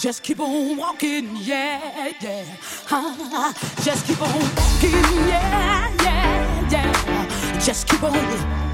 Just keep on walking, yeah, yeah. Huh? Just keep on walking, yeah, yeah, yeah. Just keep on.